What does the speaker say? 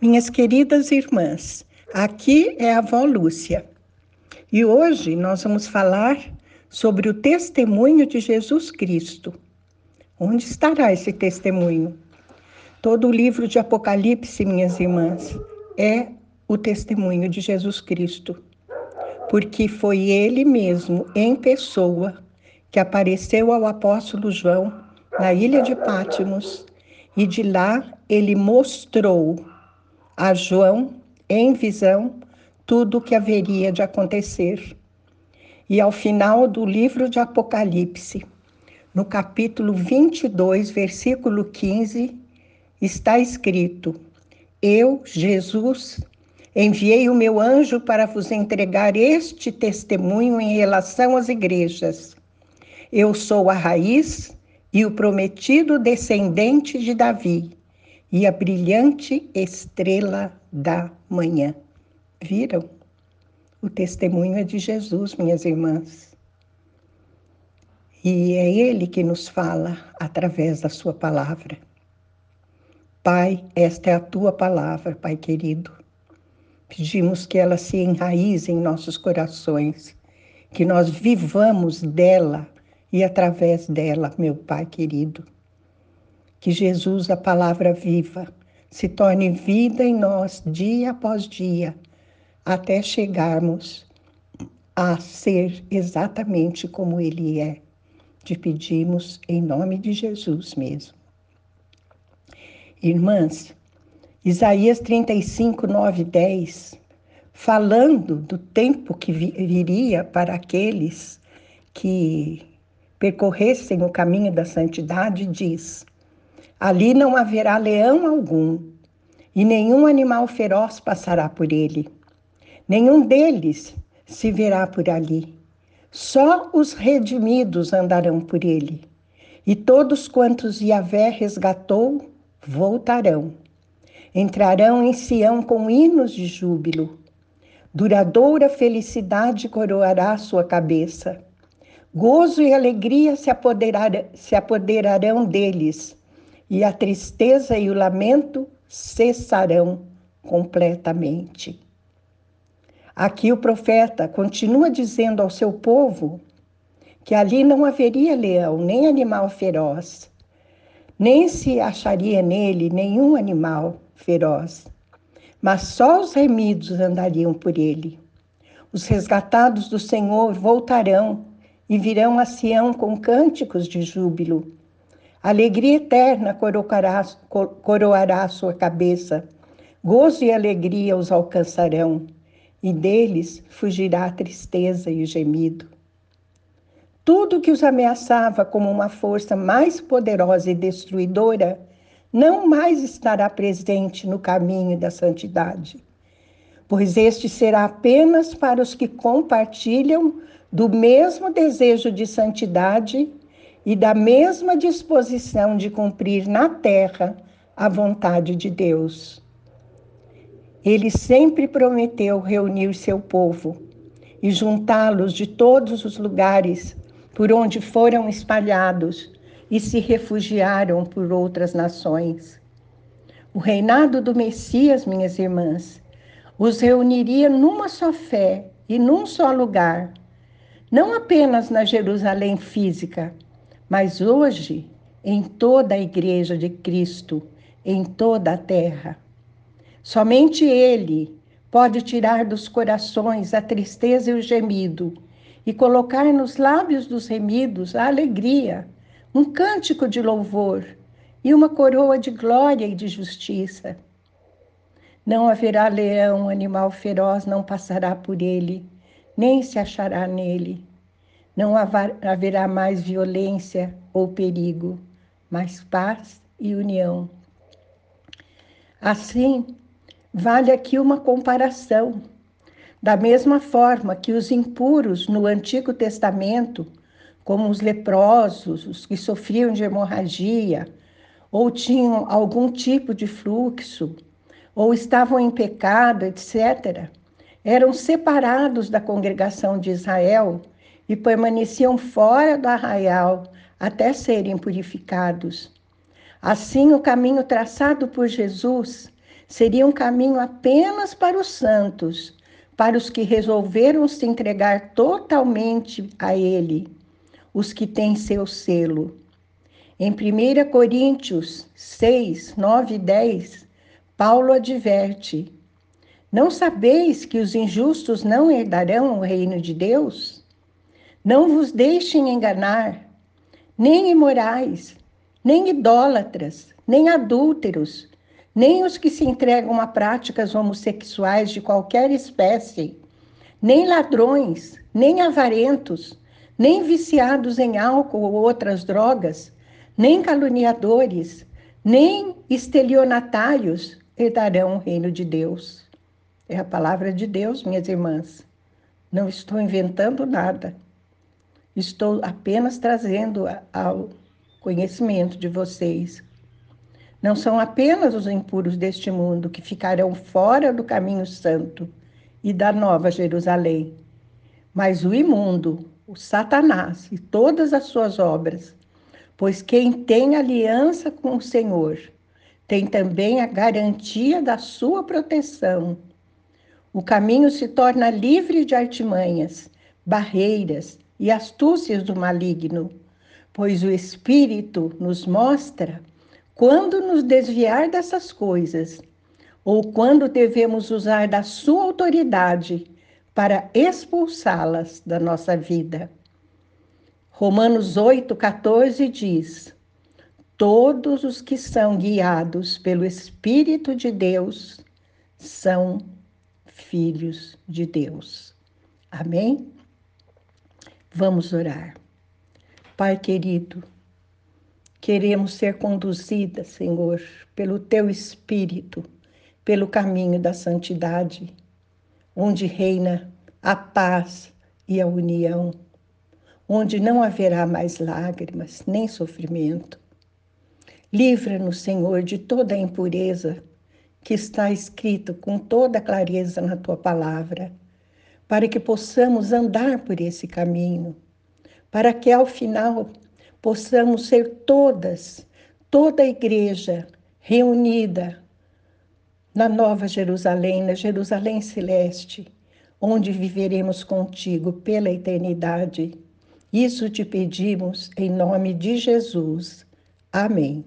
Minhas queridas irmãs, aqui é a avó Lúcia e hoje nós vamos falar sobre o testemunho de Jesus Cristo. Onde estará esse testemunho? Todo o livro de Apocalipse, minhas irmãs, é o testemunho de Jesus Cristo, porque foi ele mesmo, em pessoa, que apareceu ao apóstolo João na ilha de Pátimos e de lá ele mostrou a João, em visão, tudo o que haveria de acontecer. E ao final do livro de Apocalipse, no capítulo 22, versículo 15, está escrito: Eu, Jesus, enviei o meu anjo para vos entregar este testemunho em relação às igrejas. Eu sou a raiz e o prometido descendente de Davi e a brilhante estrela da manhã. Viram? O testemunho é de Jesus, minhas irmãs. E é Ele que nos fala através da Sua palavra. Pai, esta é a Tua palavra, Pai querido. Pedimos que ela se enraize em nossos corações, que nós vivamos dela e através dela, meu Pai querido que Jesus, a palavra viva, se torne vida em nós dia após dia, até chegarmos a ser exatamente como Ele é. Te pedimos em nome de Jesus mesmo. Irmãs, Isaías 35, 9 e 10, falando do tempo que viria para aqueles que percorressem o caminho da santidade, diz: Ali não haverá leão algum, e nenhum animal feroz passará por ele. Nenhum deles se verá por ali. Só os redimidos andarão por ele. E todos quantos Yahvé resgatou voltarão. Entrarão em Sião com hinos de júbilo. Duradoura felicidade coroará sua cabeça. Gozo e alegria se, se apoderarão deles e a tristeza e o lamento cessarão completamente. Aqui o profeta continua dizendo ao seu povo que ali não haveria leão, nem animal feroz, nem se acharia nele nenhum animal feroz, mas só os remidos andariam por ele. Os resgatados do Senhor voltarão e virão a Sião com cânticos de júbilo Alegria eterna coroará, sua cabeça, gozo e alegria os alcançarão, e deles fugirá a tristeza e o gemido. Tudo que os ameaçava como uma força mais poderosa e destruidora não mais estará presente no caminho da santidade, pois este será apenas para os que compartilham do mesmo desejo de santidade e da mesma disposição de cumprir na terra a vontade de Deus. Ele sempre prometeu reunir seu povo e juntá-los de todos os lugares por onde foram espalhados e se refugiaram por outras nações. O reinado do Messias, minhas irmãs, os reuniria numa só fé e num só lugar, não apenas na Jerusalém física, mas hoje, em toda a Igreja de Cristo, em toda a terra, somente Ele pode tirar dos corações a tristeza e o gemido e colocar nos lábios dos remidos a alegria, um cântico de louvor e uma coroa de glória e de justiça. Não haverá leão, animal feroz não passará por ele, nem se achará nele. Não haverá mais violência ou perigo, mas paz e união. Assim, vale aqui uma comparação. Da mesma forma que os impuros no Antigo Testamento, como os leprosos, os que sofriam de hemorragia, ou tinham algum tipo de fluxo, ou estavam em pecado, etc., eram separados da congregação de Israel e permaneciam fora do arraial até serem purificados. Assim, o caminho traçado por Jesus seria um caminho apenas para os santos, para os que resolveram se entregar totalmente a Ele, os que têm seu selo. Em 1 Coríntios 6, 9 e 10, Paulo adverte: Não sabeis que os injustos não herdarão o reino de Deus? Não vos deixem enganar, nem imorais, nem idólatras, nem adúlteros, nem os que se entregam a práticas homossexuais de qualquer espécie, nem ladrões, nem avarentos, nem viciados em álcool ou outras drogas, nem caluniadores, nem estelionatários herdarão o reino de Deus. É a palavra de Deus, minhas irmãs. Não estou inventando nada. Estou apenas trazendo ao conhecimento de vocês não são apenas os impuros deste mundo que ficarão fora do caminho santo e da nova Jerusalém, mas o imundo, o Satanás e todas as suas obras. Pois quem tem aliança com o Senhor tem também a garantia da sua proteção. O caminho se torna livre de artimanhas, barreiras e astúcias do maligno, pois o Espírito nos mostra quando nos desviar dessas coisas, ou quando devemos usar da sua autoridade para expulsá-las da nossa vida. Romanos 8,14 diz: Todos os que são guiados pelo Espírito de Deus são filhos de Deus. Amém? Vamos orar. Pai querido, Queremos ser conduzidas, Senhor, pelo teu Espírito, pelo caminho da santidade, onde reina a paz e a união, onde não haverá mais lágrimas nem sofrimento. Livra-nos, Senhor, de toda a impureza que está escrito com toda clareza na tua palavra, para que possamos andar por esse caminho, para que ao final possamos ser todas, toda a igreja reunida na Nova Jerusalém, na Jerusalém Celeste, onde viveremos contigo pela eternidade. Isso te pedimos em nome de Jesus. Amém.